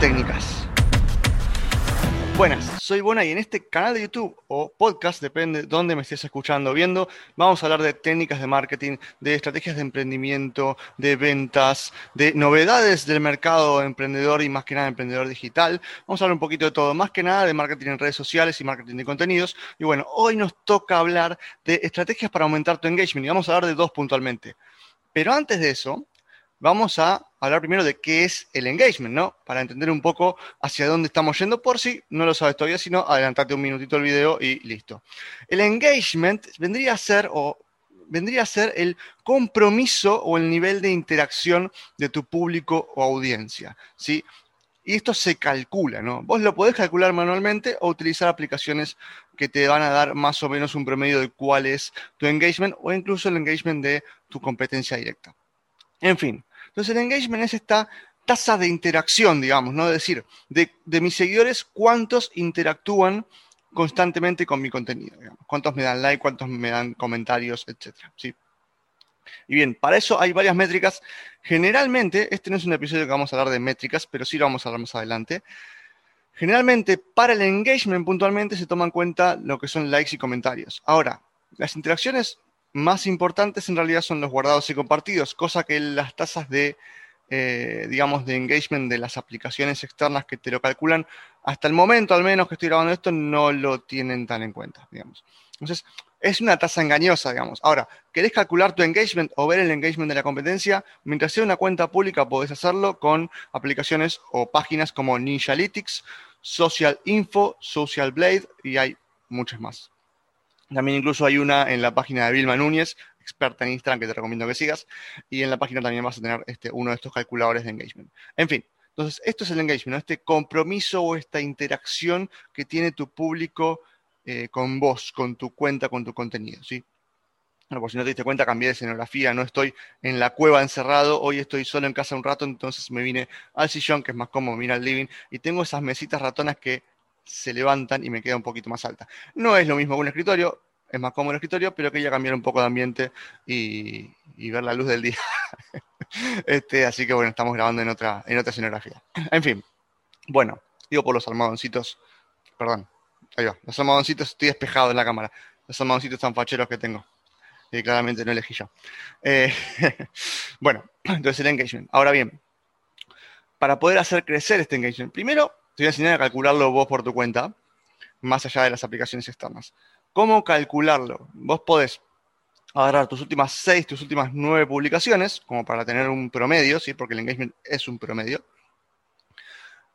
técnicas. Buenas, soy Bona y en este canal de YouTube o podcast, depende de dónde me estés escuchando o viendo, vamos a hablar de técnicas de marketing, de estrategias de emprendimiento, de ventas, de novedades del mercado emprendedor y más que nada emprendedor digital. Vamos a hablar un poquito de todo, más que nada de marketing en redes sociales y marketing de contenidos. Y bueno, hoy nos toca hablar de estrategias para aumentar tu engagement y vamos a hablar de dos puntualmente. Pero antes de eso, vamos a hablar primero de qué es el engagement, ¿no? Para entender un poco hacia dónde estamos yendo, por si no lo sabes todavía, sino adelantarte un minutito el video y listo. El engagement vendría a ser, o vendría a ser el compromiso o el nivel de interacción de tu público o audiencia, ¿sí? Y esto se calcula, ¿no? Vos lo podés calcular manualmente o utilizar aplicaciones que te van a dar más o menos un promedio de cuál es tu engagement o incluso el engagement de tu competencia directa. En fin, entonces el engagement es esta tasa de interacción, digamos, ¿no? Es decir, de, mis seguidores, cuántos interactúan constantemente con mi contenido, cuántos me dan like, cuántos me dan comentarios, etcétera, ¿sí? Y bien, para eso hay varias métricas. Generalmente, este no es un episodio que vamos a hablar de métricas, pero sí lo vamos a hablar más adelante. Generalmente, para el engagement puntualmente se toma en cuenta lo que son likes y comentarios. Ahora, las interacciones más importantes en realidad son los guardados y compartidos, cosa que las tasas de, eh, digamos, de engagement de las aplicaciones externas que te lo calculan, hasta el momento al menos que estoy grabando esto, no lo tienen tan en cuenta, digamos. Entonces, es una tasa engañosa, digamos. Ahora, ¿querés calcular tu engagement o ver el engagement de la competencia? Mientras sea una cuenta pública, podés hacerlo con aplicaciones o páginas como Ninjalytics, Social Info, Social Blade y hay muchas más. También incluso hay una en la página de Vilma Núñez, experta en Instagram, que te recomiendo que sigas. Y en la página también vas a tener este, uno de estos calculadores de engagement. En fin, entonces esto es el engagement, este compromiso o esta interacción que tiene tu público eh, con vos, con tu cuenta, con tu contenido. ¿sí? Bueno, por si no te diste cuenta, cambié de escenografía, no estoy en la cueva encerrado, hoy estoy solo en casa un rato, entonces me vine al sillón, que es más cómodo, mira al living, y tengo esas mesitas ratonas que se levantan y me queda un poquito más alta. No es lo mismo que un escritorio, es más cómodo el escritorio, pero quería cambiar un poco de ambiente y, ver la luz del día. este, así que bueno, estamos grabando en otra, en otra escenografía. En fin, bueno, digo por los almohadoncitos, perdón, ahí va, los almohadoncitos, estoy despejado en la cámara, los almohadoncitos tan facheros que tengo. Y claramente no elegí yo. Eh, bueno, entonces el engagement. Ahora bien, para poder hacer crecer este engagement, primero te voy a enseñar a calcularlo vos por tu cuenta, más allá de las aplicaciones externas. ¿Cómo calcularlo? Vos podés agarrar tus últimas seis, tus últimas nueve publicaciones, como para tener un promedio, ¿sí? porque el engagement es un promedio,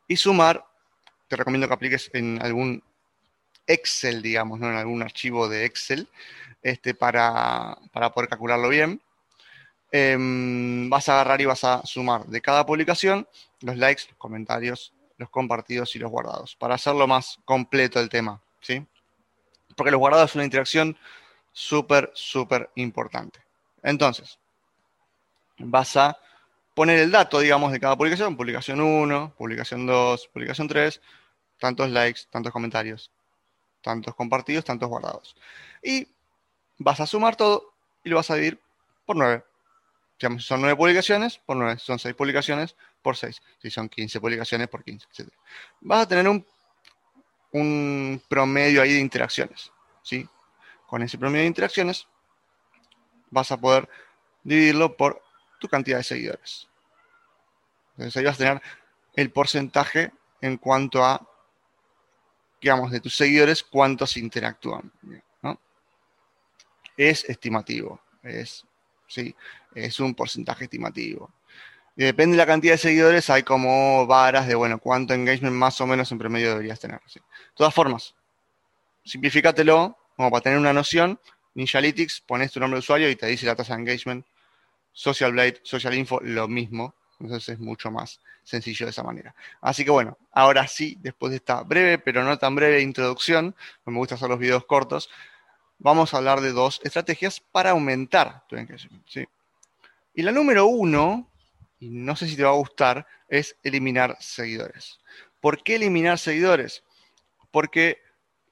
y sumar, te recomiendo que apliques en algún Excel, digamos, ¿no? en algún archivo de Excel, este, para, poder calcularlo bien. Em, vas a agarrar y vas a sumar de cada publicación los likes, los comentarios, los compartidos y los guardados, para hacerlo más completo el tema, ¿sí? Porque los guardados es una interacción súper, súper importante. Entonces, vas a poner el dato, digamos, de cada publicación, publicación 1, publicación 2, publicación 3, tantos likes, tantos comentarios, tantos compartidos, tantos guardados. Y vas a sumar todo y lo vas a dividir por 9. Son 9 publicaciones, por 9. Si son 6 publicaciones, por 6. Si son 15 publicaciones, por 15, etc. Vas a tener un, un promedio ahí de interacciones. ¿sí? Con ese promedio de interacciones, vas a poder dividirlo por tu cantidad de seguidores. Entonces ahí vas a tener el porcentaje en cuanto a, digamos, de tus seguidores, cuántos interactúan. Es estimativo, es, ¿sí? es un porcentaje estimativo. Depende de la cantidad de seguidores, hay como varas de, bueno, cuánto engagement más o menos en promedio deberías tener. De todas formas, simplifícatelo, como para tener una noción. Ninjalytics, pones tu nombre de usuario y te dice la tasa de engagement. Social Blade, Social Info, lo mismo. Entonces es mucho más sencillo de esa manera. Así que bueno, ahora sí, después de esta breve, pero no tan breve introducción, me gusta hacer los videos cortos, vamos a hablar de dos estrategias para aumentar tu engagement. Y la número uno, y no sé si te va a gustar, es eliminar seguidores. ¿Por qué eliminar seguidores? Porque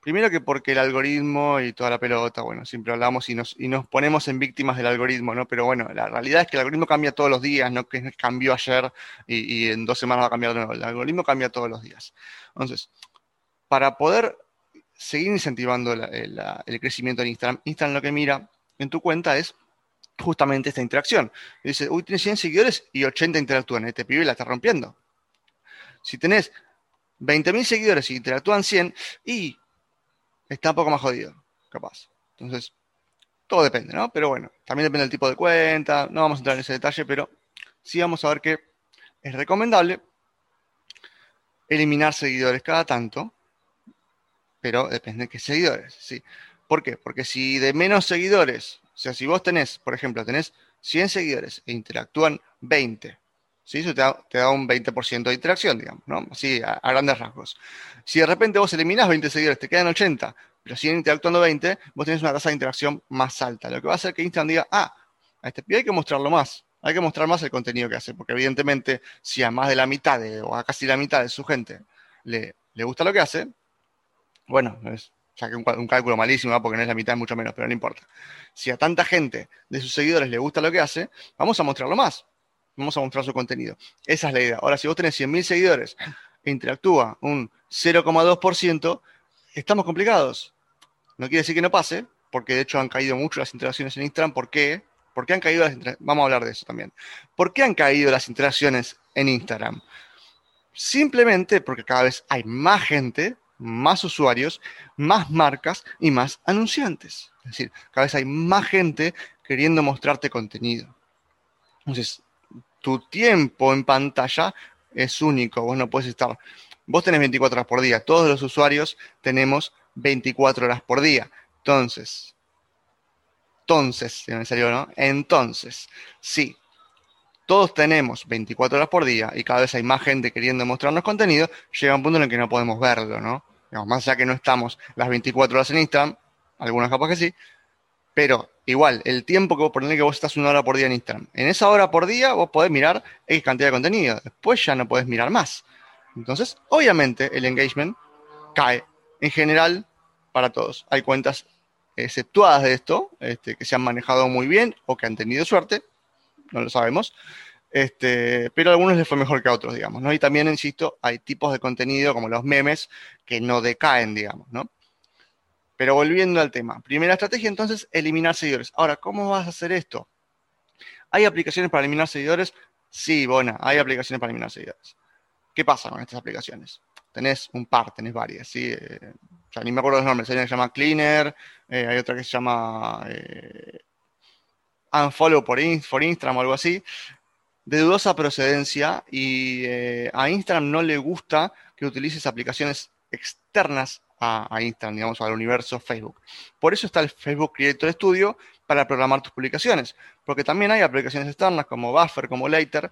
Primero que porque el algoritmo y toda la pelota, bueno, siempre hablamos y nos, y nos ponemos en víctimas del algoritmo, ¿no? Pero bueno, la realidad es que el algoritmo cambia todos los días, no que cambió ayer y, en dos semanas va a cambiar de nuevo. El algoritmo cambia todos los días. Entonces, para poder seguir incentivando el crecimiento en Instagram, Instagram lo que mira en tu cuenta es justamente esta interacción. dice, uy, tienes 100 seguidores y 80 interactúan. Este pibe la está rompiendo. Si tenés 20.000 seguidores y interactúan 100, y está un poco más jodido, capaz. Entonces, todo depende, ¿no? Pero bueno, también depende del tipo de cuenta, no vamos a entrar en ese detalle, pero sí vamos a ver que es recomendable eliminar seguidores cada tanto, pero depende de qué seguidores, ¿sí? ¿Por qué? Porque si de menos seguidores, o sea, si vos tenés, por ejemplo, tenés 100 seguidores e interactúan 20, ¿sí? Eso te da, un 20% de interacción, digamos, ¿no? Así, a, grandes rasgos. Si de repente vos eliminás 20 seguidores, te quedan 80, pero siguen interactuando 20, vos tenés una tasa de interacción más alta. Lo que va a hacer que Instagram diga, ah, a este pibe hay que mostrarlo más. Hay que mostrar más el contenido que hace, porque evidentemente si a más de la mitad o a casi la mitad de su gente le, le gusta lo que hace, bueno, es, saqué un, un, cálculo malísimo, porque no es la mitad, es mucho menos, pero no importa. Si a tanta gente de sus seguidores le gusta lo que hace, vamos a mostrarlo más vamos a mostrar su contenido. Esa es la idea. Ahora, si vos tenés 100.000 seguidores e interactúa un 0,2%, estamos complicados. No quiere decir que no pase, porque de hecho han caído mucho las interacciones en Instagram. ¿Por qué? ¿Por qué han caído las? Vamos a hablar de eso también. ¿Por qué han caído las interacciones en Instagram? Simplemente porque cada vez hay más gente, más usuarios, más marcas y más anunciantes. Es decir, cada vez hay más gente queriendo mostrarte contenido. Entonces, tu tiempo en pantalla es único, vos no puedes estar, vos tenés 24 horas por día, todos los usuarios tenemos 24 horas por día. Entonces, entonces, se me salió, ¿no? Entonces, sí, todos tenemos 24 horas por día y cada vez hay más gente queriendo mostrarnos contenido, llega un punto en el que no podemos verlo, ¿no? más allá que no estamos las 24 horas en Instagram, algunos capaz que sí, pero igual, el tiempo que vos ponés que vos estás una hora por día en Instagram. En esa hora por día vos podés mirar X cantidad de contenido. Después ya no podés mirar más. Entonces, obviamente, el engagement cae. En general, para todos. Hay cuentas exceptuadas de esto, este, que se han manejado muy bien o que han tenido suerte. No lo sabemos. Este, pero a algunos les fue mejor que a otros, digamos, ¿no? Y también, insisto, hay tipos de contenido como los memes que no decaen, digamos, ¿no? Pero volviendo al tema, primera estrategia entonces, eliminar seguidores. Ahora, ¿cómo vas a hacer esto? ¿Hay aplicaciones para eliminar seguidores? Sí, bueno, hay aplicaciones para eliminar seguidores. ¿Qué pasa con estas aplicaciones? Tenés un par, tenés varias, ¿sí? Eh, ni me acuerdo los nombres, hay una que se llama Cleaner, eh, hay otra que se llama eh, Unfollow por, for Instagram o algo así, de dudosa procedencia y a Instagram no le gusta que utilices aplicaciones externas a, Instagram, digamos, al universo Facebook. Por eso está el Facebook Creator Studio para programar tus publicaciones, porque también hay aplicaciones externas como Buffer, como Later,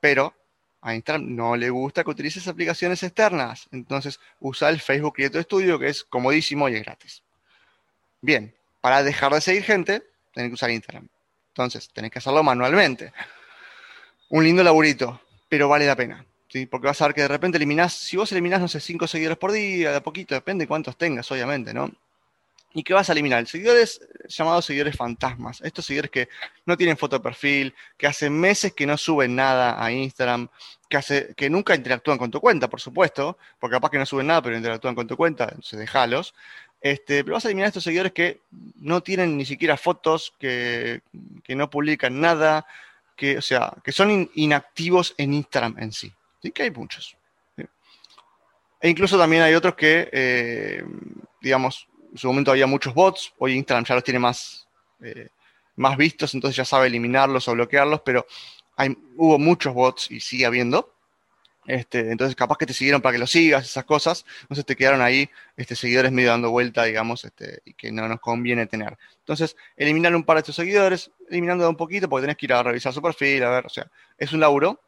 pero a Instagram no le gusta que utilices aplicaciones externas. Entonces usa el Facebook Creator Studio, que es comodísimo y es gratis. Bien, para dejar de seguir gente, tenés que usar Instagram. Entonces, tenés que hacerlo manualmente. Un lindo laburito, pero vale la pena. Porque vas a ver que de repente eliminás, si vos eliminás, no sé, 5 seguidores por día, de a poquito, depende de cuántos tengas, obviamente, ¿no? ¿Y qué vas a eliminar? Seguidores llamados seguidores fantasmas. Estos seguidores que no tienen foto de perfil, que hace meses que no suben nada a Instagram, que, hace, que nunca interactúan con tu cuenta, por supuesto, porque capaz que no suben nada, pero interactúan con tu cuenta, entonces dejalos. Este, pero vas a eliminar estos seguidores que no tienen ni siquiera fotos, que, no publican nada, que, o sea, que son inactivos en Instagram en sí. Sí que hay muchos. E incluso también hay otros que, eh, digamos, en su momento había muchos bots, hoy Instagram ya los tiene más, eh, más vistos, entonces ya sabe eliminarlos o bloquearlos, pero hubo muchos bots y sigue habiendo. Este, entonces, capaz que te siguieron para que los sigas, esas cosas. Entonces te quedaron ahí este, seguidores medio dando vuelta, digamos, este, y que no nos conviene tener. Entonces, eliminar un par de estos seguidores, eliminando un poquito, porque tenés que ir a revisar su perfil, a ver, o sea, es un laburo,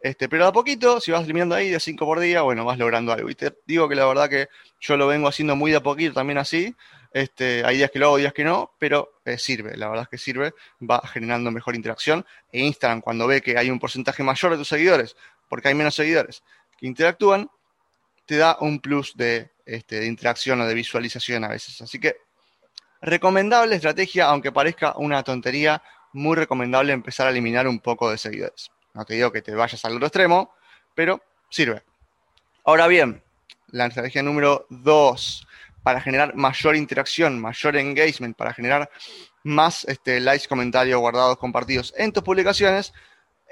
este, pero a poquito, si vas eliminando ahí de 5 por día, bueno, vas logrando algo. Y te digo que la verdad que yo lo vengo haciendo muy de a poquito también así. Este, hay días que lo hago, días que no, pero eh, sirve, la verdad es que sirve, va generando mejor interacción. E Instagram, cuando ve que hay un porcentaje mayor de tus seguidores, porque hay menos seguidores que interactúan, te da un plus de este, de interacción o de visualización a veces. Así que recomendable estrategia, aunque parezca una tontería, muy recomendable empezar a eliminar un poco de seguidores. No te digo que te vayas al otro extremo, pero sirve. Ahora bien, la estrategia número 2, para generar mayor interacción, mayor engagement, para generar más este, likes, comentarios, guardados, compartidos en tus publicaciones,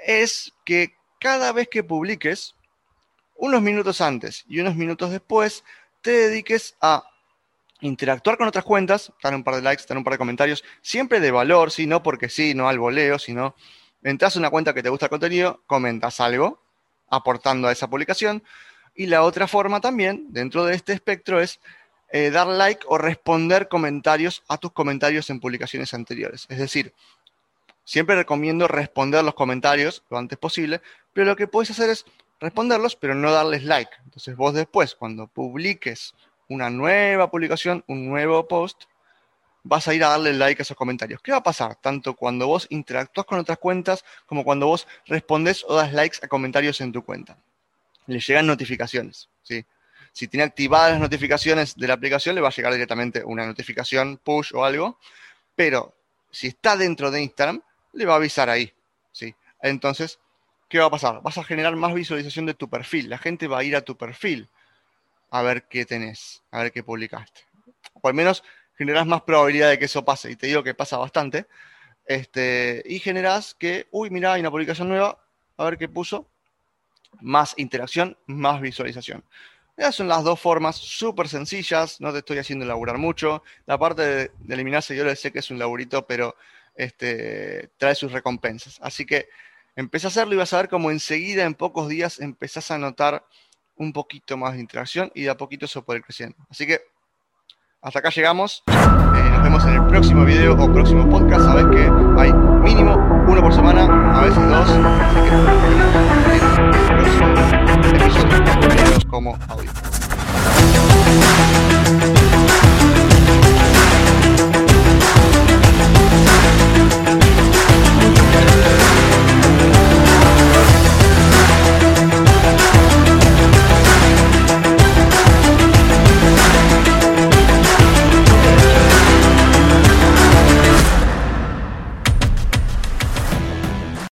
es que cada vez que publiques, unos minutos antes y unos minutos después, te dediques a interactuar con otras cuentas, dar un par de likes, dar un par de comentarios, siempre de valor, ¿sí? no porque sí, no al voleo, sino entras a una cuenta que te gusta el contenido, comentas algo, aportando a esa publicación. Y la otra forma también, dentro de este espectro, es eh, dar like o responder comentarios a tus comentarios en publicaciones anteriores. Es decir, siempre recomiendo responder los comentarios lo antes posible, pero lo que puedes hacer es responderlos, pero no darles like. Entonces vos después, cuando publiques una nueva publicación, un nuevo post, vas a ir a darle like a esos comentarios. ¿Qué va a pasar? Tanto cuando vos interactúas con otras cuentas como cuando vos respondes o das likes a comentarios en tu cuenta. Le llegan notificaciones, ¿sí? Si tiene activadas las notificaciones de la aplicación, le va a llegar directamente una notificación, push o algo. Pero si está dentro de Instagram, le va a avisar ahí, ¿sí? Entonces, ¿qué va a pasar? Vas a generar más visualización de tu perfil. La gente va a ir a tu perfil a ver qué tenés, a ver qué publicaste. O al menos generas más probabilidad de que eso pase. Y te digo que pasa bastante. Este, y generas que, uy, mira, hay una publicación nueva, a ver qué puso. Más interacción, más visualización. Esas son las dos formas súper sencillas, no te estoy haciendo laburar mucho. La parte de, eliminar seguidores sé que es un laburito, pero este, trae sus recompensas. Así que empecé a hacerlo y vas a ver cómo enseguida, en pocos días, empezás a notar un poquito más de interacción y de a poquito eso puede ir creciendo. Así que hasta acá llegamos. Eh, nos vemos en el próximo video o próximo podcast. Sabes que hay mínimo uno por semana, a veces dos. Así que como audio.